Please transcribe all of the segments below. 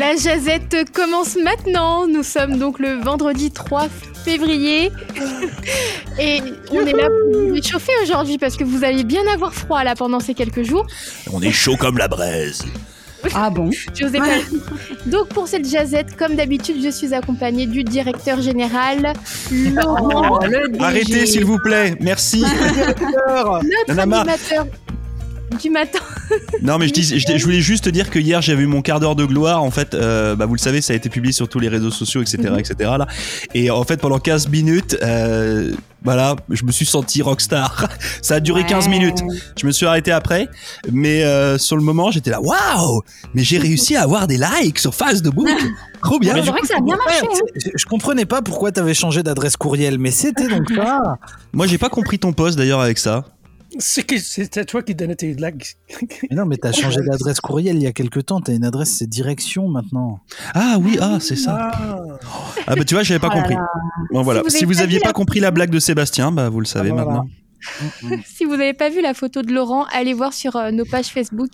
La jazette commence maintenant. Nous sommes donc le vendredi 3 février. Et on est là pour vous chauffer aujourd'hui parce que vous allez bien avoir froid là pendant ces quelques jours. On est chaud comme la braise. Ah bon J'osais pas. Donc pour cette jazette, comme d'habitude, je suis accompagnée du directeur général Laurent. Arrêtez s'il vous plaît, merci. Notre animateur du matin. Non mais je, dis- je, je voulais juste te dire que hier j'avais eu mon quart d'heure de gloire en fait euh, bah vous le savez ça a été publié sur tous les réseaux sociaux etc etc là et en fait pendant 15 minutes euh, voilà je me suis senti rockstar ça a duré 15 Ouais. minutes je me suis arrêté après mais euh, sur le moment j'étais là waouh mais j'ai réussi à avoir des likes sur Facebook trop bien Mais C'est vrai coup, que ça a bien marché. hein. Je- comprenais pas pourquoi t'avais changé d'adresse courriel, mais c'était donc ça. moi j'ai pas compris ton poste d'ailleurs avec ça c'était toi qui donnais tes likes. Mais non, mais t'as changé d'adresse courriel il y a quelque temps. T'as une adresse, c'est direction maintenant. ah oui ah c'est ça Ah. ah bah tu vois j'avais pas Oh compris bon voilà Si vous si vous pas aviez vu pas la- compris la blague de Sébastien bah vous le savez Ah, voilà. maintenant Si vous n'avez pas vu la photo de Laurent, allez voir sur euh, nos pages Facebook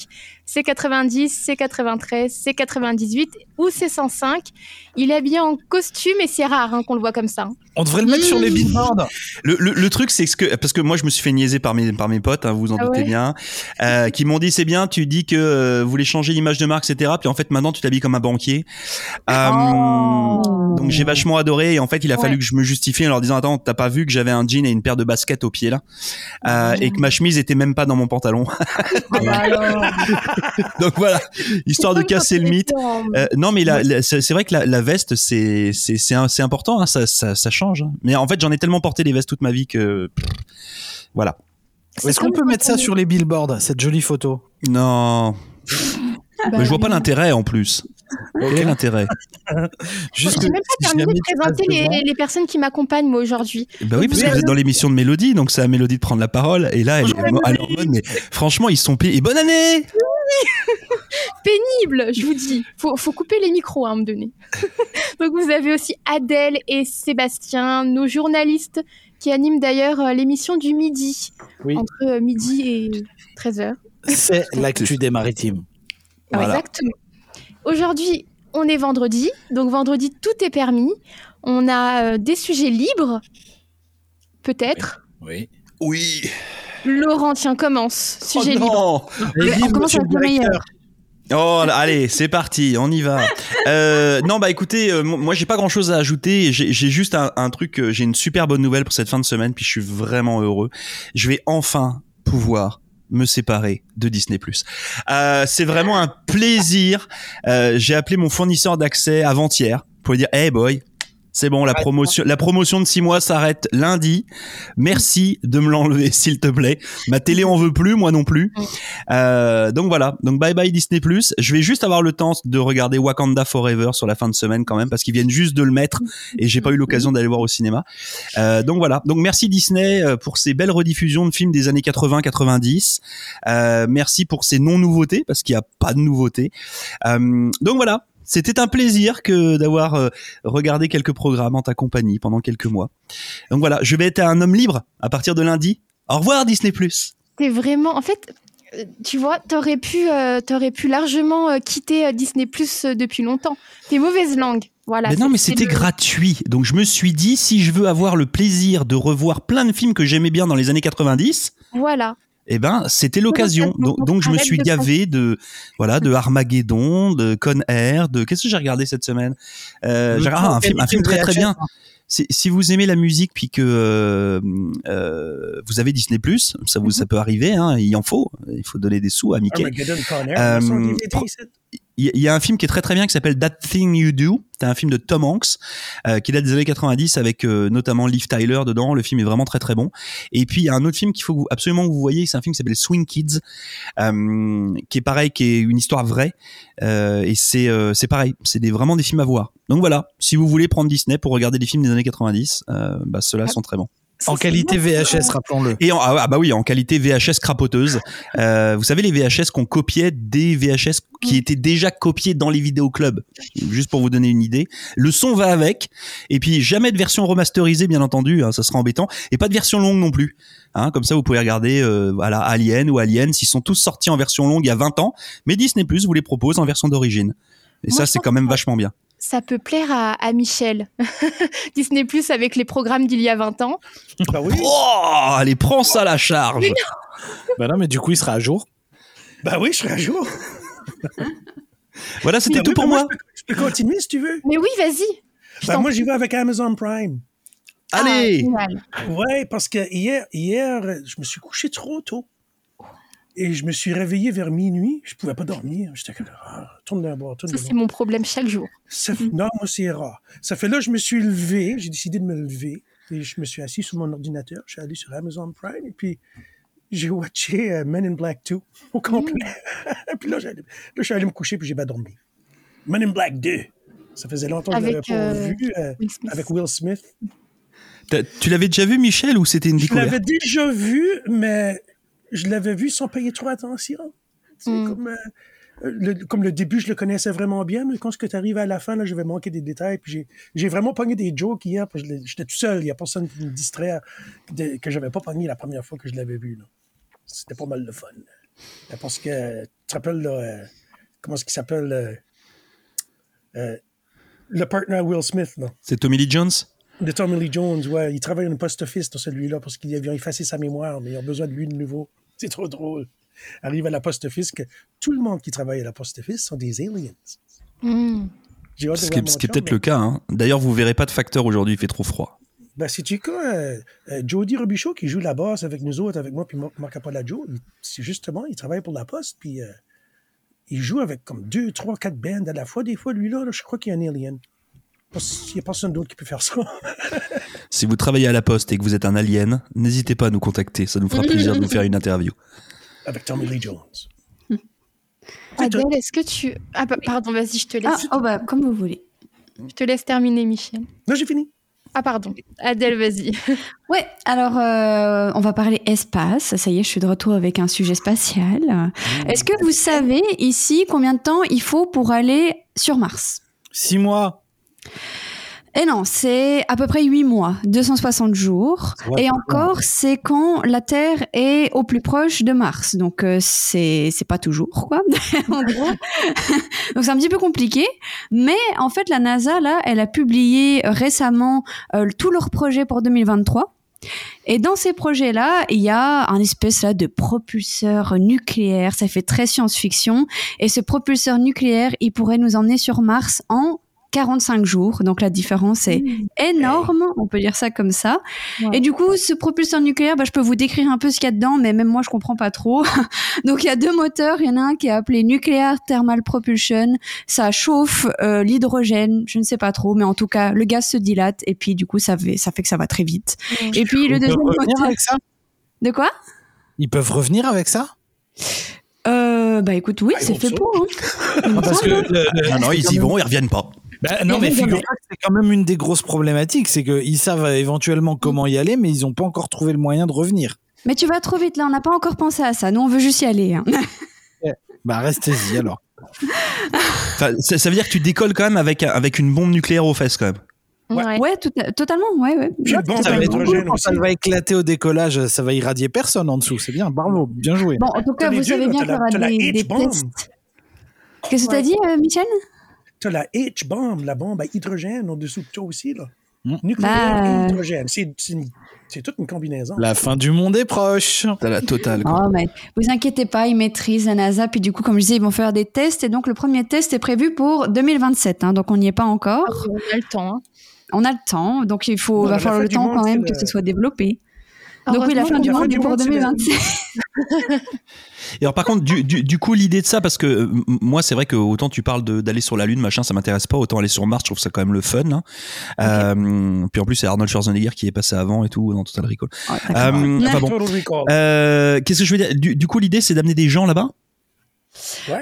C90, C93, C98 ou C105. Il est habillé en costume et c'est rare hein, qu'on le voit comme ça. hein. On devrait le mettre sur les billboards. Le, le, le truc, c'est que parce que moi, je me suis fait niaiser par mes par mes potes, hein, vous vous en Ah doutez ouais bien, euh, qui m'ont dit c'est bien, tu dis que euh, vous voulez changer l'image de marque, etc. Puis en fait, maintenant, tu t'habilles comme un banquier. Euh, Oh. Donc j'ai vachement adoré et en fait, il a Ouais. fallu que je me justifie en leur disant attends, t'as pas vu que j'avais un jean et une paire de baskets au pied là, euh, et que ma chemise était même pas dans mon pantalon. Ah bah alors. Donc voilà, histoire de casser le mythe. Euh, non, mais la- la- c'est vrai que la, la veste, c'est c'est c'est un- c'est important, hein, ça, ça ça change. hein. Mais en fait, j'en ai tellement porté des vestes toute ma vie que voilà. Est-ce qu'on peut mettre ça sur les billboards, cette jolie photo? Non, Bah mais je vois pas l'intérêt en plus. Quel intérêt? Juste J'ai même pas jamais de présenter les, personnes qui m'accompagnent moi aujourd'hui. Bah oui, parce que vous êtes dans l'émission de Mélodie, donc c'est à Mélodie de prendre la parole. Et là, elle est est en mode, mais franchement, ils sont payés. Et bonne année Pénible, je vous dis. Faut, faut couper les micros hein, à un moment donné. Donc vous avez aussi Adèle et Sébastien, nos journalistes qui animent d'ailleurs euh, l'émission du midi, Oui. entre euh, midi et 13h. C'est l'actu des maritimes. Voilà. Exactement. Aujourd'hui, on est vendredi, donc vendredi, tout est permis. On a euh, des sujets libres, peut-être. Oui. Oui. Laurent, tiens, commence. Sujet oh libre. non on commence avec le meilleur. Oh, là, allez, c'est parti, on y va. Euh, non, bah écoutez, euh, moi j'ai pas grand chose à ajouter. J'ai j'ai juste un, un truc, euh, j'ai une super bonne nouvelle pour cette fin de semaine, puis je suis vraiment heureux. Je vais enfin pouvoir me séparer de Disney+. Euh, c'est vraiment un plaisir. Euh, j'ai appelé mon fournisseur d'accès avant-hier pour dire, hey boy, c'est bon, la promotion, la promotion de six mois s'arrête lundi. Merci de me l'enlever, s'il te plaît. Ma télé en veut plus, moi non plus. Euh, donc voilà, donc bye bye Disney+. Je vais juste avoir le temps de regarder Wakanda Forever sur la fin de semaine quand même, parce qu'ils viennent juste de le mettre et j'ai pas eu l'occasion d'aller voir au cinéma. Euh, donc voilà, donc merci Disney euh, pour ces belles rediffusions de films des années 80-90. Euh, merci pour ces non-nouveautés, parce qu'il y a pas de nouveautés. Euh, donc voilà. C'était un plaisir que d'avoir euh, regardé quelques programmes en ta compagnie pendant quelques mois. Donc voilà, je vais être un homme libre à partir de lundi. Au revoir Disney+. T'es vraiment. En fait, euh, tu vois, t'aurais pu, euh, t'aurais pu largement euh, quitter Disney Plus depuis longtemps. T'es mauvaise langue. Voilà. Mais non, mais c'était le- gratuit. Donc je me suis dit, si je veux avoir le plaisir de revoir plein de films que j'aimais bien dans les années 90, Voilà. Eh ben c'était l'occasion. Donc, donc je me suis gavé de voilà de Armageddon, de Con Air, de qu'est-ce que j'ai regardé cette semaine? Euh, j'ai- ah, un film, un film très très bien. Si, si vous aimez la musique puis que euh, euh, vous avez Disney ça vous ça peut arriver, hein, il en faut. Il faut donner des sous à Mickey. Armageddon Con Air, Il y a un film qui est très très bien qui s'appelle That Thing You Do. C'est un film de Tom Hanks euh, qui date des années 90 avec euh, notamment Liv Tyler dedans. Le film est vraiment très très bon. Et puis il y a un autre film qu'il faut que vous- absolument que vous voyez. C'est un film qui s'appelle Swing Kids, euh, qui est pareil, qui est une histoire vraie. Euh, et c'est euh, c'est pareil. C'est des, vraiment des films à voir. Donc voilà, si vous voulez prendre Disney pour regarder des films des années 90, euh, bah ceux-là sont très bons. En qualité VHS, rappelons-le. Et en, ah ah bah oui, en qualité VHS crapoteuse. Euh, vous savez les VHS qu'on copiait des VHS qui étaient déjà copiés dans les vidéoclubs. Juste pour vous donner une idée. Le son va avec. Et puis jamais de version remasterisée, bien entendu. hein, ça sera embêtant. Et pas de version longue non plus. Hein, comme ça, vous pouvez regarder euh, voilà Alien ou Aliens. Ils sont tous sortis en version longue il y a 20 ans. Mais Disney Plus vous les propose en version d'origine. Et Moi, ça, c'est quand même vachement bien. Ça peut plaire à, à Michel. Disney Plus avec les programmes d'il y a 20 ans. Bah oui. Oh, allez, prends ça à la charge. Bah non, mais du coup, il sera à jour. Bah oui, je serai à jour. Voilà, c'était Bah tout pour moi. Je peux, je peux continuer si tu veux. Mais oui, vas-y. Bah moi, j'y vais avec Amazon Prime. Ah, Allez. génial. Ouais, parce que hier, hier, je me suis couché trop tôt. Et je me suis réveillé vers minuit. Je pouvais pas dormir. J'étais comme, ah, tourne d'un bord, tourne Ça, c'est mon problème chaque jour. Ça Non, moi, c'est rare. Ça fait là, je me suis levé. J'ai décidé de me lever. Et je me suis assis sur mon ordinateur. Je suis allé sur Amazon Prime. Et puis, j'ai watché euh, Men in Black 2 au complet. et puis là, je suis allé me coucher. Puis j'ai pas dormi. Men in Black 2. Ça faisait longtemps que je l'avais pas euh, vu. euh, Will Smith. avec Will Smith. T'as- Tu l'avais déjà vu, Michel, ou c'était une Je découverte? l'avais déjà vu, mais je l'avais vu sans payer trop attention. C'est Mm. comme, euh, le, comme le début, je le connaissais vraiment bien, mais quand tu arrives à la fin, là, je vais manquer des détails. Puis j'ai, j'ai vraiment pogné des jokes hier, j'étais tout seul. Il n'y a personne qui me distrait de- que j'avais pas pogné la première fois que je l'avais vu. C'était pas mal de fun. Parce que, tu te rappelles, là, euh, comment est-ce qu'il s'appelle euh, euh, le partner à Will Smith. C'est Tommy Lee Jones? De Tommy Lee Jones, ouais. Il travaille dans une post-office dans celui-là parce qu'ils avaient effacé sa mémoire, mais ils ont besoin de lui de nouveau. C'est trop drôle. Arrive à la post-office que tout le monde qui travaille à la post-office sont des aliens. Hmm. Ce qui est, est peut-être mais- le cas. Hein. D'ailleurs, vous verrez pas de facteur aujourd'hui, il fait trop froid. Ben, c'est tu quoi, euh, euh, Jody Robichaud qui joue la basse avec nous autres, avec moi, puis Marc Apollo, c'est justement, il travaille pour la Poste, puis euh, il joue avec comme deux, trois, quatre bands à la fois. Des fois, lui, là, là, je crois qu'il y a un alien. Qu'il n'y a personne d'autre qui peut faire ça. Si vous travaillez à la poste et que vous êtes un alien, n'hésitez pas à nous contacter. Ça nous fera plaisir de vous faire une interview. avec Tommy Lee Jones. Adèle, est-ce que tu... Ah, bah, pardon, vas-y, je te Ah, laisse. oh bah, comme vous voulez. Je te laisse terminer, Michel. Non, j'ai fini. Ah, pardon. Adèle, vas-y. Ouais, alors euh, on va parler espace. Ça y est, je suis de retour avec un sujet spatial. Est-ce que vous savez ici combien de temps il faut pour aller sur Mars? Six mois. Eh non, c'est à peu près 8 mois, 260 jours. Ouais. Et encore, c'est quand la Terre est au plus proche de Mars. Donc, euh, c'est c'est pas toujours, quoi. en gros. Donc, c'est un petit peu compliqué. Mais en fait, la NASA, là, elle a publié récemment euh, tous leurs projets pour 2023. Et dans ces projets-là, il y a un espèce là de propulseur nucléaire. Ça fait très science-fiction. Et ce propulseur nucléaire, il pourrait nous emmener sur Mars en 45 jours. Donc la différence est énorme, on peut dire ça comme ça. Et du coup, ce propulseur nucléaire, bah, je peux vous décrire un peu ce qu'il y a dedans, mais même moi, je comprends pas trop. Donc il y a deux moteurs. Il y en a un qui est appelé Nuclear Thermal Propulsion. Ça chauffe euh, l'hydrogène, je ne sais pas trop, mais en tout cas, le gaz se dilate et puis du coup, ça fait, ça fait que ça va très vite. Et puis le Ils peuvent deuxième revenir moteur. avec ça? De quoi? Ils peuvent revenir avec ça? Euh, Bah écoute, oui, Ah, c'est fait pour. hein. Parce que Ah non, ils y vont, ils reviennent pas. Bah, non, mais que c'est quand même une des grosses problématiques, c'est qu'ils savent éventuellement comment y aller, mais ils n'ont pas encore trouvé le moyen de revenir. Mais tu vas trop vite là, on n'a pas encore pensé à ça. Nous, on veut juste y aller. hein. Bah restez-y alors. Enfin, ça, ça veut dire que tu décolles quand même avec, avec une bombe nucléaire aux fesses quand même. Ouais. Ouais, tout- totalement. Ouais, ouais. Puis bon, Ça va ça va éclater au décollage, ça va irradier personne en dessous. C'est bien, bravo, bien joué. Bon, en tout cas, vous savez bien qu'il y aura des, tests. Qu'est-ce que Ouais. t'as dit, euh, Michel? Tu as la H-bomb, la bombe à hydrogène au-dessous de toi aussi. Là. Mm. Nucléaire Bah. et hydrogène. C'est, c'est, une- c'est toute une combinaison. La fin du monde est proche. T'as la totale. quoi. Oh, mais vous inquiétez pas, ils maîtrisent la NASA. Puis du coup, comme je disais, ils vont faire des tests. Et donc, le premier test est prévu pour 2027. hein, donc, on n'y est pas encore. On a le temps. hein. On a le temps. Donc, il faut, Non, va falloir le temps monde, quand même que ce soit développé. Donc, oui, la fin du monde pour monde, c'est le- 2027. Et alors par contre, du, du, du coup, l'idée de ça, parce que euh, moi, c'est vrai que autant tu parles de- d'aller sur la Lune, machin, ça m'intéresse pas, autant aller sur Mars, je trouve ça quand même le fun. hein. Euh, puis en plus, c'est Arnold Schwarzenegger qui est passé avant et tout dans Total Recall. Ouais. Euh, enfin bon. Euh, Qu'est-ce que je veux dire? Du, du coup, l'idée, c'est d'amener des gens là-bas?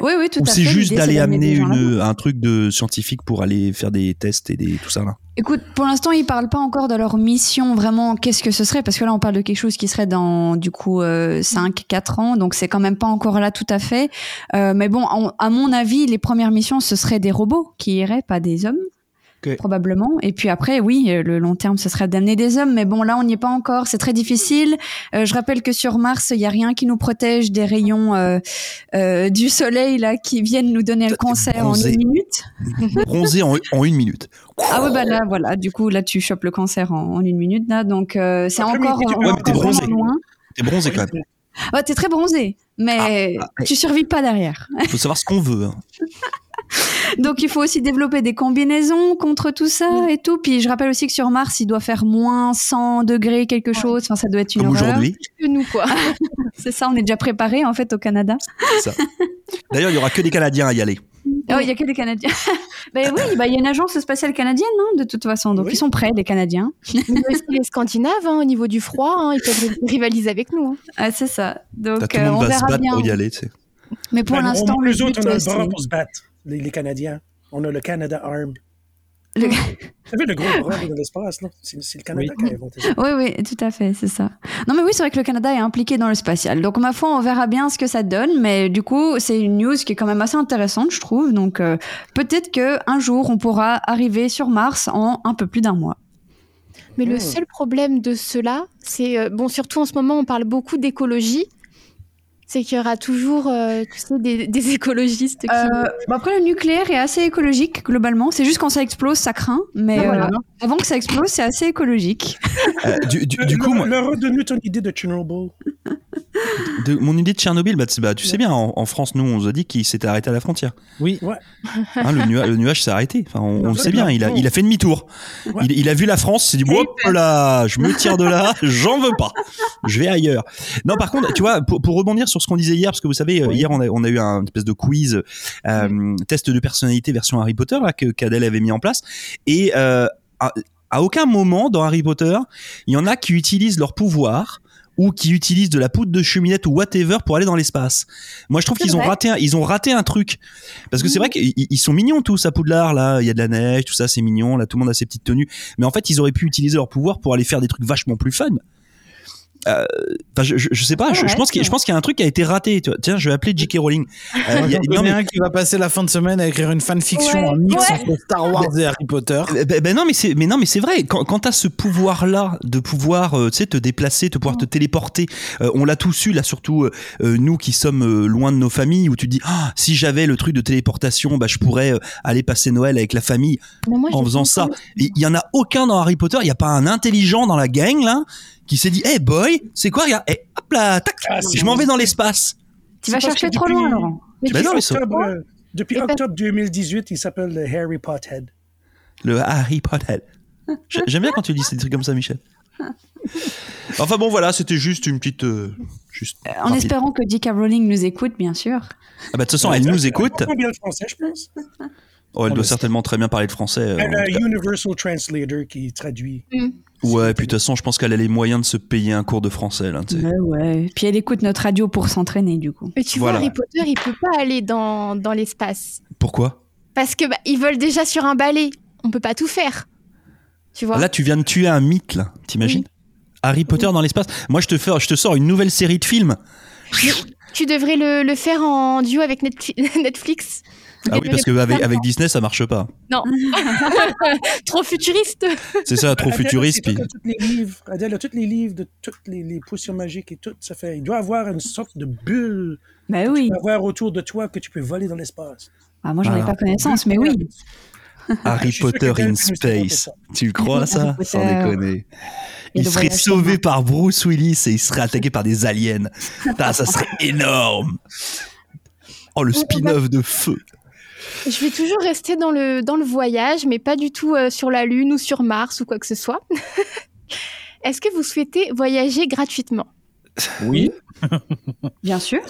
Oui, oui, tout Ou à fait. c'est juste d'aller amener une, un truc de scientifique pour aller faire des tests et des, tout ça là Écoute, pour l'instant, ils parlent pas encore de leur mission, vraiment, qu'est-ce que ce serait, parce que là, on parle de quelque chose qui serait dans, du coup, euh, 5, 4 ans, donc c'est quand même pas encore là tout à fait. Euh, mais bon, à mon avis, les premières missions, ce seraient des robots qui iraient, pas des hommes. Probablement. Et puis après, oui, euh, le long terme, ce serait d'amener des hommes. Mais bon, là, on n'y est pas encore. C'est très difficile. Euh, je rappelle que sur Mars, il n'y a rien qui nous protège des rayons euh, euh, du soleil là qui viennent nous donner le cancer en une minute. Bronzé en, en une minute. Ah oui, bah là, voilà. Du coup, là, tu chopes le cancer en, en une minute là. Donc, euh, c'est encore, est Ouais, mais t'es encore bronzé. vraiment loin. T'es bronzé quand même. Ouais, t'es très bronzé, mais Ah, ah, tu survis pas derrière. Faut savoir ce qu'on veut. hein. Donc il faut aussi développer des combinaisons contre tout ça et tout. Puis je rappelle aussi que sur Mars, il doit faire moins 100 degrés quelque chose. Enfin, ça doit être une Comme horreur. aujourd'hui. Que nous, quoi. C'est ça, on est déjà préparé en fait au Canada. c'est ça. D'ailleurs, il y aura que des Canadiens à y aller. Oh, il y a que des Canadiens. ben oui, bah, il y a une agence spatiale canadienne, hein, de toute façon. Donc Oui. ils sont prêts, les Canadiens. Mais aussi les Scandinaves, hein, au niveau du froid, hein, ils peuvent rivaliser avec nous. hein. Ah, c'est ça. T'as Donc tout le euh, monde on va se battre bien. pour y aller. tu sais. Mais pour Ben, l'instant, on, le nous autres, but, on a le bras pour se battre, les, les Canadiens. On a le Canada Arm. Le- Vous savez, le gros bras dans l'espace, là? C'est c'est le Canada qui a inventé ça. Oui, oui, tout à fait, c'est ça. Non, mais oui, c'est vrai que le Canada est impliqué dans le spatial. Donc, ma foi, on verra bien ce que ça donne. Mais du coup, c'est une news qui est quand même assez intéressante, je trouve. Donc, euh, peut-être que un jour, on pourra arriver sur Mars en un peu plus d'un mois. Mais le Hmm. seul problème de cela, c'est, euh, bon, surtout en ce moment, on parle beaucoup d'écologie. C'est qu'il y aura toujours, euh, tu sais, des, des écologistes qui. Euh, bon, après, le nucléaire est assez écologique, globalement. C'est juste quand ça explose, ça craint. Mais Ah, voilà. euh, avant que ça explose, c'est assez écologique. Euh, du, du- du coup, moi, redonne ton idée de Chernobyl. de- mon idée de Tchernobyl, bah, tu- bah, tu sais bien, en, en France, nous, on nous a dit qu'il s'était arrêté à la frontière. Oui. Hein, le, nua- le nuage s'est arrêté. Enfin, on, on le sait bien. Il a, non. il a fait demi-tour. Ouais. Il, il a vu la France. Il s'est dit, hop là, je me tire de là. J'en veux pas. Je vais ailleurs. Non, par contre, tu vois, pour, pour rebondir sur ce qu'on disait hier, parce que vous savez, euh, hier, on a, on a eu un espèce de quiz, euh, test de personnalité version Harry Potter, là, que qu'Adèle avait mis en place. Et, euh, à, à aucun moment dans Harry Potter, il y en a qui utilisent leur pouvoir ou qui utilisent de la poudre de cheminette ou whatever pour aller dans l'espace. Moi, je trouve qu'ils ont raté, un, ils ont raté un truc. Parce que c'est vrai qu'ils ils sont mignons tous à Poudlard, là, il y a de la neige, tout ça, c'est mignon, là, tout le monde a ses petites tenues. Mais en fait, ils auraient pu utiliser leur pouvoir pour aller faire des trucs vachement plus fun. Euh, je, je, je sais pas, je, je pense qu'il je pense qu'il y a un truc qui a été raté. tu vois. Tiens, je vais appeler J.K. Rowling. Euh, il y a- non, mais- un qui va passer la fin de semaine à écrire une fanfiction Ouais, en mix ouais. entre Star Wars et Harry Potter. Euh, Ben, ben non, mais c'est, mais non, mais c'est vrai. Quand, quand t'as ce pouvoir-là de pouvoir, euh, tu sais, te déplacer, de pouvoir te téléporter, euh, on l'a tous eu là, surtout nous qui sommes euh, loin de nos familles, où tu te dis, ah, si j'avais le truc de téléportation, bah je pourrais euh, aller passer Noël avec la famille moi, en faisant ça. il y en a aucun dans Harry Potter. Il y a pas un intelligent dans la gang là qui s'est dit, hey boy, c'est quoi, regarde, hey, hop là, tac, Ah, je m'en vais dans l'espace. Tu vas chercher que trop depuis- loin, Laurent. Mais Ben non, Octobre, euh, depuis octobre 2018, il s'appelle le Harry Pothead. Le Harry Potter. J'ai- J'aime bien quand tu dis ces trucs comme ça, Michel. Enfin bon, voilà, c'était juste une petite. euh, juste En rapide. espérant que J.K. Rowling nous écoute, bien sûr. Ah bah de toute façon, elle nous écoute. Elle comprend bien le français, je pense. Oh, elle doit certainement très bien parler le français. euh, Elle a. Universal Translator qui traduit. Ouais, puis de toute façon, je pense qu'elle a les moyens de se payer un cours de français. Là, tu sais. Ouais, ouais. Puis elle écoute notre radio pour s'entraîner, du coup. Mais tu Voilà. vois, Harry Potter, il peut pas aller dans, dans l'espace. Pourquoi? Parce que bah, ils volent déjà sur un balai. On peut pas tout faire. Tu vois? Là, tu viens de tuer un mythe, là. T'imagines? Harry Potter dans l'espace. Moi, je te, fais, je te sors une nouvelle série de films. Tu devrais le, le faire en duo avec Netfli- Netflix. Ah oui, parce qu'avec avec Disney, ça marche pas. Trop futuriste. C'est ça, trop Adèle, futuriste. Puis... tout, tous les livres. Adèle a tous les livres de toutes les, les potions magiques et tout. Ça fait, il doit avoir une sorte de bulle Bah oui. à avoir autour de toi que tu peux voler dans l'espace. Ah, moi, j'en ai Ah. pas connaissance, mais oui. Harry Potter in space. Tu le crois, ça? Sans déconner. Il serait sauvé par Bruce Willis et il serait attaqué par des aliens. Ça serait énorme. Oh, le spin-off de feu. Je vais toujours rester dans le, dans le voyage, mais pas du tout euh, sur la Lune ou sur Mars ou quoi que ce soit. Est-ce que vous souhaitez voyager gratuitement? Oui. Bien sûr.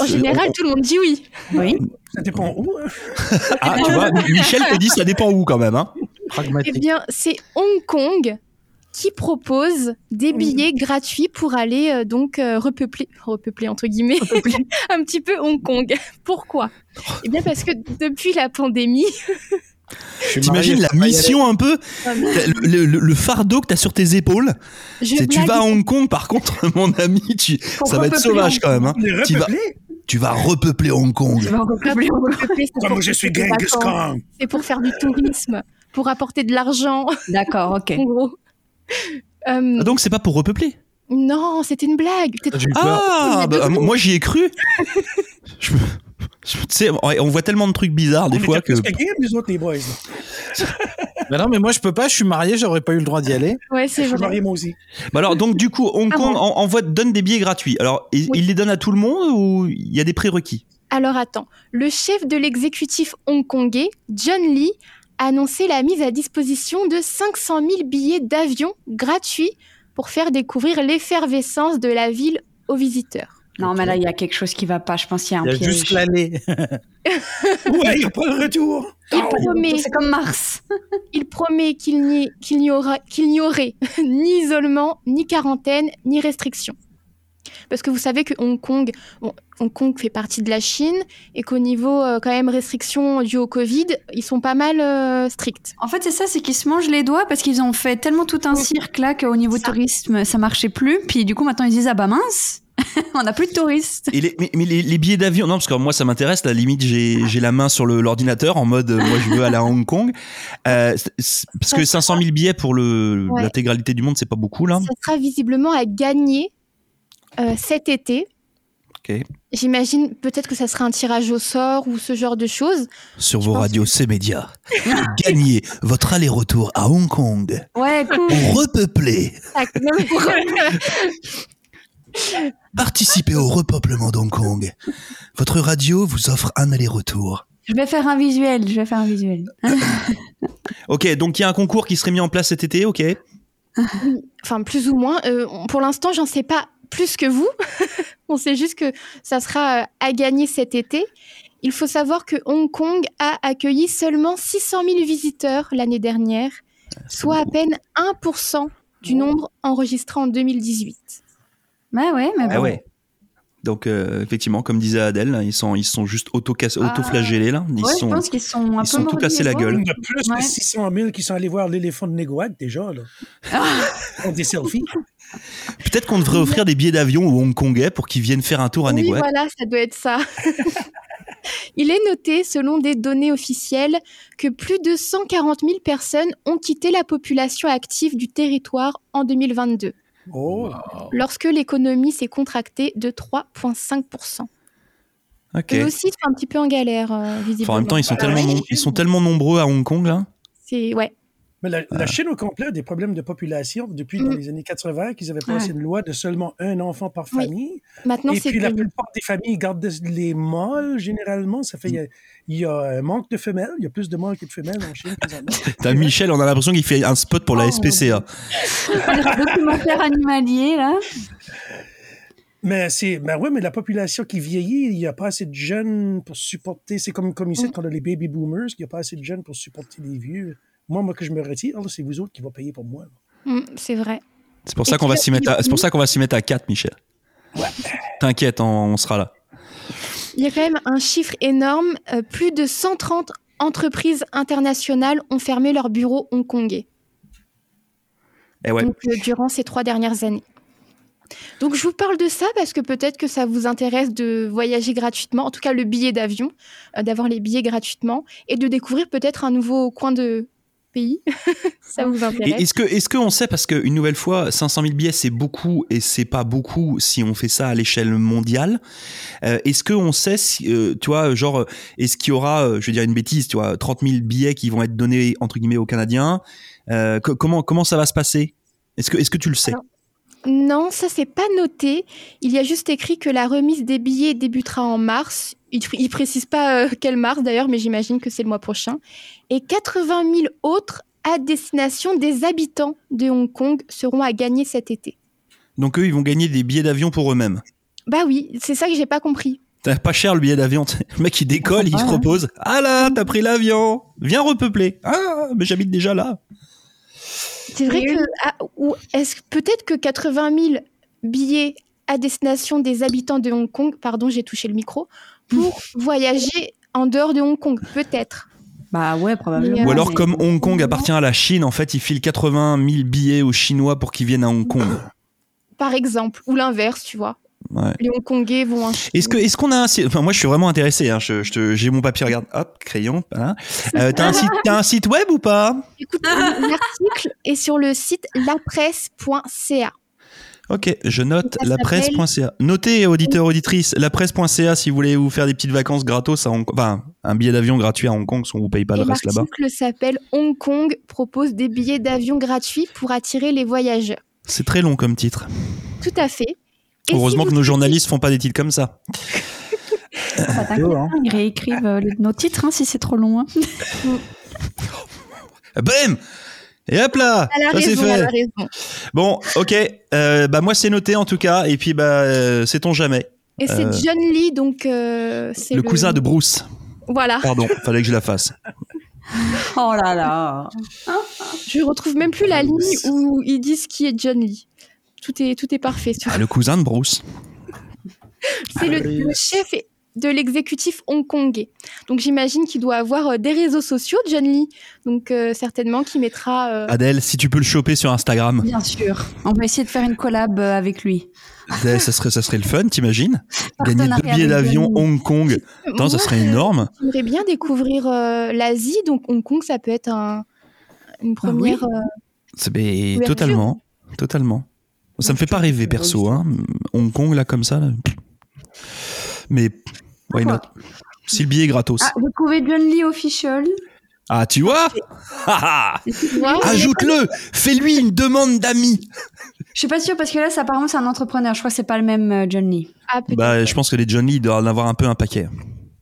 En général, tout le monde dit oui. Oui. Ça dépend où. hein. Ah, tu vois, Michel te dit ça dépend où quand même. Hein. Eh Pragmatique. bien, c'est Hong Kong qui propose des billets gratuits pour aller euh, donc euh, repeupler, repeupler entre guillemets, un petit peu Hong Kong. Pourquoi? Eh bien parce que depuis la pandémie, T'imagines la mission un peu? Le, le- le- le fardeau que t'as sur tes épaules? Je c'est tu vas à Hong Kong par contre mon ami tu, ça va être sauvage Hong quand même hein. Tu, vas, repeupler? tu vas repeupler Hong Kong Tu vas repeupler Hong Kong. Comme pour je suis Genghis. C'est pour faire du tourisme. pour apporter de l'argent, D'accord, ok. en gros. Euh, Ah, donc c'est pas pour repeupler? non, c'était une blague. Ah, bah, moi j'y ai cru. Je je- on voit tellement de trucs bizarres des On fois que. game, autres, les boys. Mais non, mais moi je peux pas, je suis marié, j'aurais pas eu le droit d'y aller. Ouais, Je c'est suis vrai. marié, moi aussi. Bah alors donc du coup Hong Ah Kong bon envoie donne des billets gratuits. Alors il, Oui. il les donne à tout le monde ou il y a des prérequis? Alors attends, le chef de l'exécutif hongkongais, John Lee, a annoncé la mise à disposition de 500 000 billets d'avion gratuits pour faire découvrir l'effervescence de la ville aux visiteurs. Non, mais là, il y a quelque chose qui va pas. Je pense qu'il y a un Il y a piège. juste l'aller. Ouais, il n'y a pas de retour. Il promet, C'est comme Mars. il promet qu'il n'y qu'il n'y aura- qu'il n'y aurait ni isolement, ni quarantaine, ni restriction. Parce que vous savez que Hong Kong, bon, Hong Kong fait partie de la Chine et qu'au niveau euh, quand même restrictions dues au Covid, ils sont pas mal euh, stricts. En fait, c'est ça, c'est qu'ils se mangent les doigts parce qu'ils ont fait tellement tout un cirque là qu'au niveau Ça. tourisme, ça marchait plus. Puis du coup, maintenant, ils disent ah bah mince, on n'a plus de touristes. Et les, mais, mais les, les billets d'avion, non, parce que moi ça m'intéresse. La limite, j'ai j'ai la main sur le- l'ordinateur en mode, euh, moi je veux aller à Hong Kong. Euh, c'est- c'est- parce que 500 000 billets pour le Ouais. l'intégralité du monde, c'est pas beaucoup là. Ça sera visiblement à gagner euh, cet été. Ok. J'imagine peut-être que ça sera un tirage au sort ou ce genre de choses. Sur Je vos radios, c'est média. Gagnez votre aller-retour à Hong Kong Ouais, cool. pour repeupler. Participez au repeuplement d'Hong Kong. Votre radio vous offre un aller-retour. Je vais faire un visuel. Je vais faire un visuel. Ok, donc il y a un concours qui serait mis en place cet été, ok enfin, plus ou moins. Euh, pour l'instant, j'en sais pas plus que vous. on sait juste que ça sera euh, à gagner cet été. Il faut savoir que Hong Kong a accueilli seulement 600 000 visiteurs l'année dernière, soit à peine 1% du nombre enregistré en 2018. Bah ouais, mais bon. Ah ouais. Donc euh, effectivement, comme disait Adèle, là, ils sont ils sont juste auto Ah. auto-flagellés là. Ils Ouais, je sont pense qu'ils sont un ils peu sont tout cassés la gueule. Il y en a plus Ouais. que 600 000 qui sont allés voir l'éléphant de Neguac déjà, là. Ont des selfies. Peut-être qu'on devrait offrir des billets d'avion aux Hongkongais pour qu'ils viennent faire un tour à Oui, Neguac. voilà, ça doit être ça. Il est noté, selon des données officielles, que plus de 140 000 personnes ont quitté la population active du territoire en 2022, Oh. lorsque l'économie s'est contractée de 3,5%. Ok. Eux aussi sont un petit peu en galère, euh, Enfin, visiblement. en même temps, ils sont tellement ils sont tellement nombreux à Hong Kong là. C'est ouais. Mais la, la Chine au complet a des problèmes de population depuis dans Mm. les années 80 qu'ils avaient passé Ouais. une loi de seulement un enfant par Oui. famille. Maintenant, Et c'est puis la plupart des familles gardent les mâles généralement. Ça fait il y a- il y, a un manque de femelles. Il y a plus de mâles que de femelles en Chine. T'as Michel, on a l'impression qu'il fait un spot pour la Oh, SPCA. Documentaire animalier là. Mais c'est, ben ouais, mais la population qui vieillit, il n'y a pas assez de jeunes pour supporter. C'est comme, comme ici, Mm. quand on a les baby boomers, il n'y a pas assez de jeunes pour supporter les vieux. Moi, moi, que je me retire, c'est vous autres qui vont payer pour moi. Mm, c'est vrai. C'est pour ça qu'on va va s'y mettre. À... C'est pour ça qu'on va s'y mettre à 4 Michel. T'inquiète, on, on sera là. Il y a quand même un chiffre énorme. euh, plus de 130 entreprises internationales ont fermé leurs bureaux hongkongais. Eh ouais. donc, euh, durant ces trois dernières années. Donc je vous parle de ça parce que peut-être que ça vous intéresse de voyager gratuitement, en tout cas le billet d'avion, euh, d'avoir les billets gratuitement et de découvrir peut-être un nouveau coin de pays. ça vous intéresse est-ce que est-ce qu'on sait parce qu'une nouvelle fois 500 000 billets c'est beaucoup et c'est pas beaucoup si on fait ça à l'échelle mondiale. Euh, est-ce qu'on sait si euh, tu vois genre est-ce qu'il y aura euh, je vais dire une bêtise tu vois 30 000 billets qui vont être donnés entre guillemets aux Canadiens. Euh, co- comment comment ça va se passer? Est-ce que est-ce que tu le sais? Alors, Non, ça c'est pas noté. Il y a juste écrit que la remise des billets débutera en mars. Il, il précise pas euh, quel mars d'ailleurs, mais j'imagine que c'est le mois prochain. Et 80 000 autres à destination des habitants de Hong Kong seront à gagner cet été. Donc eux ils vont gagner des billets d'avion pour eux-mêmes. Bah oui, c'est ça que j'ai pas compris. T'as pas cher le billet d'avion. Le mec il décolle, il se Ah repose. Ah là, t'as pris l'avion. Viens repeupler. Ah, mais j'habite déjà là. C'est vrai que ah, ou est-ce que- peut-être que 80 000 billets à destination des habitants de Hong Kong, pardon, j'ai touché le micro, pour voyager en dehors de Hong Kong, peut-être. Bah ouais, probablement. Ou euh, alors comme Hong Kong appartient à la Chine, en fait, ils filent 80 000 billets aux Chinois pour qu'ils viennent à Hong Kong. Par exemple, ou l'inverse, tu vois. Ouais. Les Hongkongais vont un Est-ce que est-ce qu'on a un site Enfin, moi, je suis vraiment intéressé. Hein. Je, je te- j'ai mon papier. Regarde, hop, crayon. Voilà. Euh, t'as un site, t'as un site web ou pas? Écoute, l'article est sur le site lapresse.ca. Ok, je note lapresse.ca. Notez, auditeurs, auditrices, lapresse.ca si vous voulez vous faire des petites vacances gratos à Hong Kong. Enfin, un billet d'avion gratuit à Hong Kong si on vous paye pas Et le reste là-bas. l'article s'appelle Hong Kong propose des billets d'avion gratuits pour attirer les voyageurs. C'est très long comme titre. Tout à fait. Et Heureusement si que nos journalistes font pas des titres comme ça. Bah, hein. ils réécrivent euh, nos titres hein, si c'est trop long. hein. Bam Et hop là a Ça c'est raison, fait. raison. Bon, ok. Euh, bah moi c'est noté en tout cas. Et puis bah euh, sait-on jamais. Et c'est Euh, John Lee, donc euh, c'est Le cousin de Bruce. Voilà. Pardon, fallait que je la fasse. Oh là là. Je retrouve même plus la ligne où ils disent qui est John Lee. Tout est, tout est parfait. sur- Ah, le cousin de Bruce. C'est le, le chef de l'exécutif hongkongais. Donc j'imagine qu'il doit avoir euh, des réseaux sociaux, John Lee. Donc euh, certainement qu'il mettra. euh, Adèle, si tu peux le choper sur Instagram, Bien sûr. On va essayer de faire une collab euh, avec lui. Adèle, ça serait, ça serait le fun, t'imagines? Gagner deux billets d'avion. Hong Kong. Attends, ça serait énorme. J'aimerais bien découvrir euh, l'Asie. Donc Hong Kong, ça peut être un- une première. C'est mais, Ouverture. totalement, totalement. Ça me fait pas rêver perso, hein. Hong Kong là comme ça. là. Mais why not? Si le billet est gratos. Ah, vous trouvez John Lee official? Ah, tu vois? Ah, ah. tu vois, Ajoute-le Fais-lui une demande d'amis Je suis pas sûre parce que là, ça, apparemment, c'est un entrepreneur. Je crois que c'est pas le même euh, John Lee. Ah, peut-être. Bah, je pense que les Johnny doivent en avoir un peu un paquet.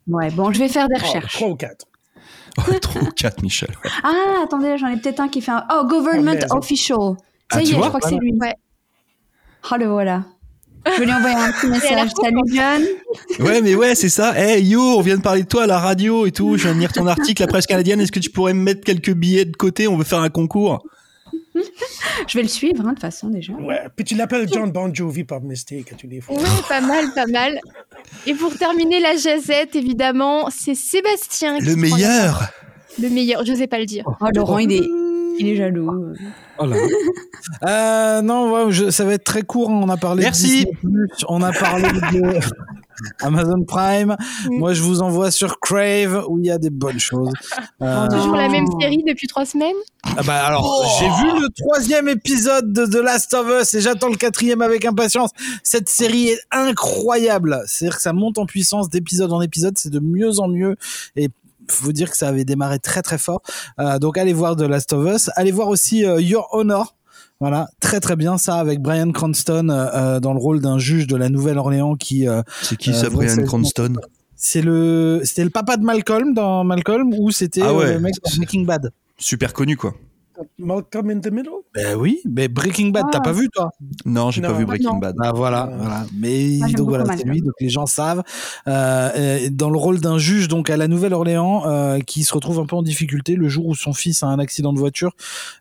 Ouais, bon, je vais faire des Oh, recherches. trois ou quatre. Oh, trop quatre, Michel. Ah, attendez, j'en ai peut-être un qui fait un. Oh, Government Oh. Official. Ça Ah, y tu est, vois? je crois que c'est lui. Ouais. Oh, le voilà. Je vais lui envoyer un petit message. Salut, John. Ouais, mais ouais, c'est ça. Hey, yo, on vient de parler de toi à la radio et tout. Je viens de lire ton article, la presse canadienne. Est-ce que tu pourrais me mettre quelques billets de côté? On veut faire un concours. Je vais le suivre, hein, de toute façon, déjà. Ouais. Puis tu l'appelles John Bon Jovi par mistake tous les. Ouais, pas mal, pas mal. Et pour terminer la jazette, évidemment, c'est Sébastien. Le meilleur Le meilleur, je n'osais pas le dire. Oh, Laurent, il est, il est jaloux. Oh là. Euh, non, ouais, je- ça va être très court. On a parlé Merci. de on a parlé de Amazon Prime. Mm. Moi, je vous envoie sur Crave où il y a des bonnes choses. Euh, Toujours la même série depuis trois semaines? ah bah alors, j'ai vu le troisième épisode de The Last of Us et j'attends le quatrième avec impatience. Cette série est incroyable. C'est-à-dire que ça monte en puissance d'épisode en épisode, c'est de mieux en mieux et faut dire que ça avait démarré très très fort. Euh, donc allez voir The Last of Us, allez voir aussi euh, Your Honor. Voilà, très très bien ça avec Brian Cranston euh, dans le rôle d'un juge de la Nouvelle-Orléans qui C'est qui ça, Brian. Cranston? C'est le c'était le papa de Malcolm dans Malcolm ou c'était Ah ouais. le mec dans Breaking Bad? Super connu, quoi. Malcolm in the Middle? Ben oui, mais Breaking Bad, t'as Ah. pas vu toi? Non, j'ai pas vu Breaking Non. Bad. Ah voilà, Euh, voilà. Mais j'aime donc voilà, c'est lui, donc les gens savent. Euh, dans le rôle d'un juge, donc à la Nouvelle-Orléans, euh, qui se retrouve un peu en difficulté le jour où son fils a un accident de voiture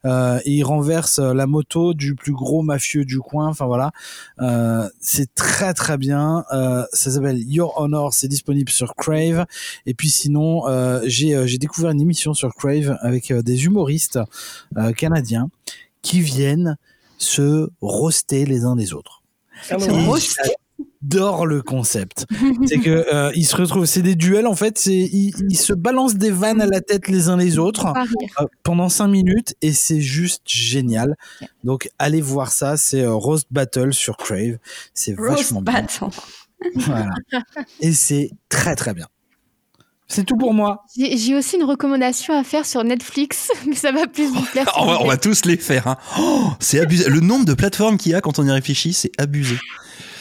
euh, et il renverse la moto du plus gros mafieux du coin. Enfin voilà, euh, c'est très très bien. Euh, ça s'appelle Your Honor, c'est disponible sur Crave. Et puis sinon, euh, j'ai euh, j'ai découvert une émission sur Crave avec euh, des humoristes canadiens qui viennent se roaster les uns des autres. J'adore le concept. c'est que euh, ils se retrouvent, c'est des duels en fait. C'est ils, ils se balancent des vannes à la tête les uns les autres euh, pendant cinq minutes et c'est juste génial. Donc allez voir ça. C'est euh, Roast Battle sur Crave. C'est Roast vachement bien. battle. Voilà. Et c'est très très bien. C'est tout pour moi. J'ai aussi une recommandation à faire sur Netflix, mais ça va plus vous plaire. on, va, on va tous les faire. Hein. Oh, c'est abusé. Le nombre de plateformes qu'il y a quand on y réfléchit, c'est abusé.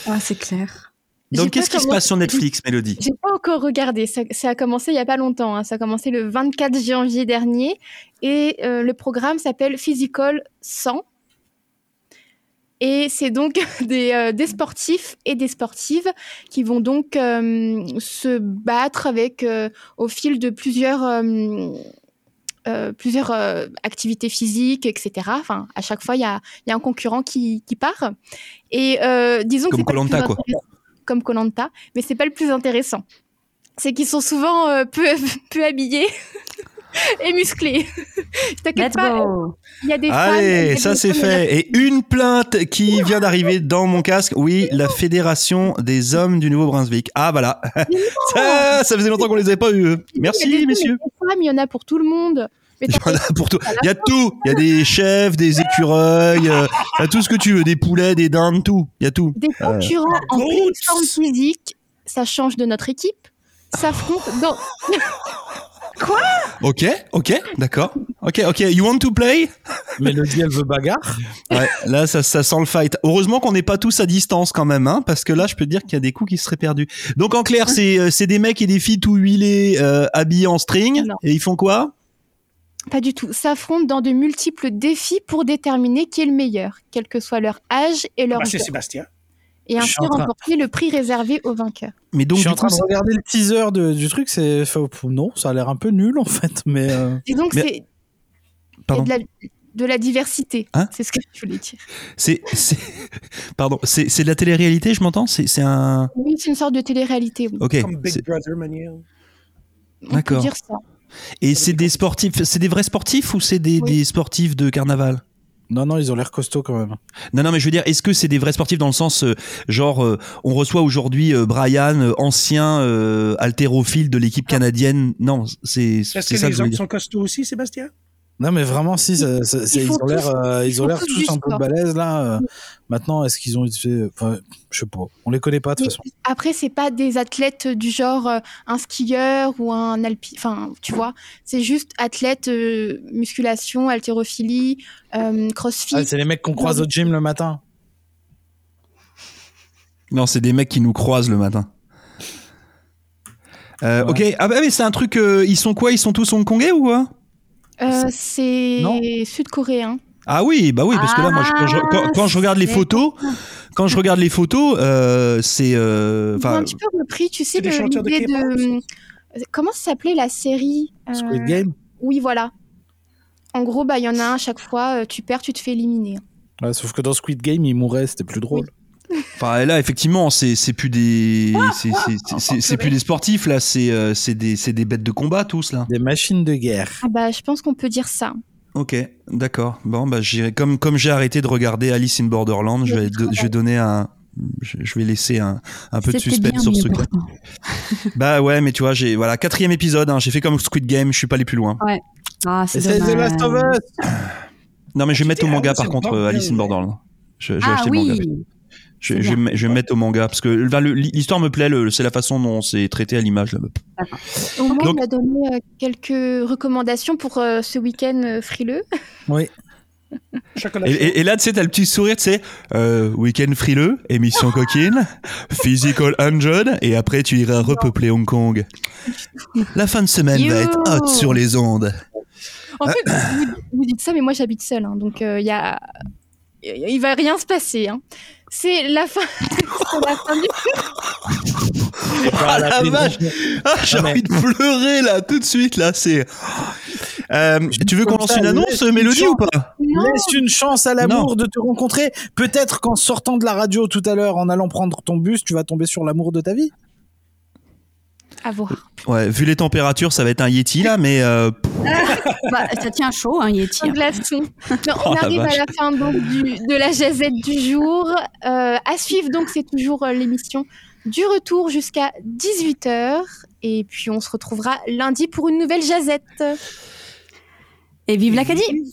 Ah, c'est clair. Donc, qu'est-ce qui se passe sur Netflix, Mélodie J'ai pas encore regardé. Ça, ça a commencé il y a pas longtemps. hein. Ça a commencé le 24 janvier dernier. Et euh, le programme s'appelle Physical 100. Et c'est donc des, euh, des sportifs et des sportives qui vont donc euh, se battre avec, euh, au fil de plusieurs, plusieurs activités physiques, etc. Enfin, à chaque fois, il y a, il y a un concurrent qui, qui part. Et disons que Comme plus Koh-Lanta, quoi. Comme Colanta, mais c'est pas le plus intéressant. C'est qu'ils sont souvent peu, peu habillés. et musclé. T'inquiète pas, il y a des femmes. Allez, a ça c'est fait. Et une plainte qui vient d'arriver dans mon casque. Oui, la Fédération des hommes du Nouveau-Brunswick. Ah voilà. Ça, ça faisait longtemps qu'on les avait pas eu. Il y a des Merci messieurs. Il y a des femmes, il y en a pour tout le monde. Mais Il y en a pour tout. Il y a tout. Il y a des chefs, des écureuils, euh, il y a tout ce que tu veux, des poulets, des dindes, tout. Il y a tout. Des concurrents en pleine forme physique, ça change de notre équipe, s'affrontent dans. Ok, ok, d'accord. Ok, ok. You want to play? Mélodie, elle veut bagarre. Ouais, là, ça, ça sent le fight. Heureusement qu'on n'est pas tous à distance quand même, hein, parce que là, je peux te dire qu'il y a des coups qui seraient perdus. Donc, en clair, c'est euh, c'est des mecs et des filles tout huilés, euh, habillés en string, Non. et ils font quoi? Pas du tout. S'affrontent dans de multiples défis pour déterminer qui est le meilleur, quel que soit leur âge et leur Bah, c'est. Sébastien. Et ainsi train- remporter le prix réservé aux vainqueurs. Mais donc, je suis en train coup, de c'est- regarder le teaser de- du truc. C'est enfin, non, ça a l'air un peu nul en fait, mais euh, Disons que Mais- c'est de la, de la diversité. Hein c'est ce que je voulais dire. c'est, pardon, c'est, c'est de la télé-réalité, je m'entends? C'est, c'est un, Oui, c'est une sorte de télé-réalité. Oui. ok. Comme Big Brother, D'accord. dire ça. Et c'est des sportifs, c'est des vrais sportifs ou c'est des, Oui. des sportifs de carnaval? Non, non, ils ont l'air costauds quand même. Non, non, mais je veux dire, est-ce que c'est des vrais sportifs dans le sens, euh, genre, euh, on reçoit aujourd'hui euh, Brian, euh, ancien euh, haltérophile de l'équipe canadienne? Non, c'est, Est-ce c'est que ça que les je hommes dire. sont costauds aussi, Sébastien? Non, mais vraiment, si, ça- ça- c'est- Ils ont l'air, tous- euh, ils ils ont font l'air tous un peu balèzes là. euh. Maintenant, est-ce qu'ils ont fait, enfin, je sais pas. On les connaît pas de toute façon. Après, c'est pas des athlètes du genre euh, un skieur ou un alpi. Enfin, tu vois, c'est juste athlète euh, musculation, haltérophilie, euh, crossfit. Ah, c'est les mecs qu'on croise au gym le matin. Non, c'est des mecs qui nous croisent le matin. Euh, Ouais. Ok, ah bah mais c'est un truc. euh, ils sont quoi? Ils sont tous hongkongais ou quoi Euh, c'est sud-coréen. Ah oui, bah oui, parce que là, moi, je- quand, je, quand- quand je regarde les c'est- photos, quand je regarde les photos, euh, c'est, euh, un petit peu repris, tu sais, de l'idée de. Comment ça s'appelait la série euh, Squid Game. Oui, voilà. En gros, bah, il y en a un à chaque fois, euh, tu perds, tu te fais éliminer. Ouais, sauf que dans Squid Game, ils mouraient, c'était plus drôle. Enfin, là, effectivement, c'est, c'est plus des, c'est, plus des sportifs là, c'est, euh, c'est des, c'est des bêtes de combat tous là. Des machines de guerre. Ah bah, je pense qu'on peut dire ça. Ok, d'accord. Bon, bah, j'irai comme comme j'ai arrêté de regarder Alice in Borderland, je vais, do- je vais donner un, je, je vais laisser un, un peu de suspense sur ce pourtant. Bah ouais, mais tu vois, j'ai voilà quatrième épisode. hein, j'ai fait comme Squid Game, je suis pas allé plus loin. Ah, c'est The. Last of Us. Non, mais je vais mettre au manga ouais, par contre Alice in ouais. Borderland. Je- J'ai Ah acheté le oui. manga. Je, vais me- je vais me mettre au manga parce que l'histoire me plaît, c'est la façon dont c'est traité à l'image. là. Au moins, Donc- on a donné euh, quelques recommandations pour euh, ce week-end euh, frileux. Oui. Et, chaud. et- et là, tu sais, t'as le petit sourire, tu sais, euh, week-end frileux, émission coquine, physical 100, et après tu iras repeupler Hong Kong. La fin de semaine va être haute sur les ondes. En fait, vous, vous dites ça, mais moi j'habite seule, hein, donc il y a, il va rien se passer. hein. C'est la fin, c'est la fin du. Ah la vache Ah, j'ai envie de pleurer là, tout de suite là, c'est... Euh, tu veux qu'on lance une annonce, une Mélodie, ou pas Non, Laisse une chance à l'amour de te rencontrer. Peut-être qu'en sortant de la radio tout à l'heure, en allant prendre ton bus, tu vas tomber sur l'amour de ta vie. À voir. Ouais, vu les températures, ça va être un Yeti là, mais... euh, Bah, ça tient chaud, hein, Yeti. Un hein. glaçon. Non, Oh, on la arrive à la fin donc, du, de la jazette du jour. Euh, à suivre, donc, c'est toujours euh, l'émission du retour jusqu'à 18h. Et puis, on se retrouvera lundi pour une nouvelle jazette. Et vive l'Acadie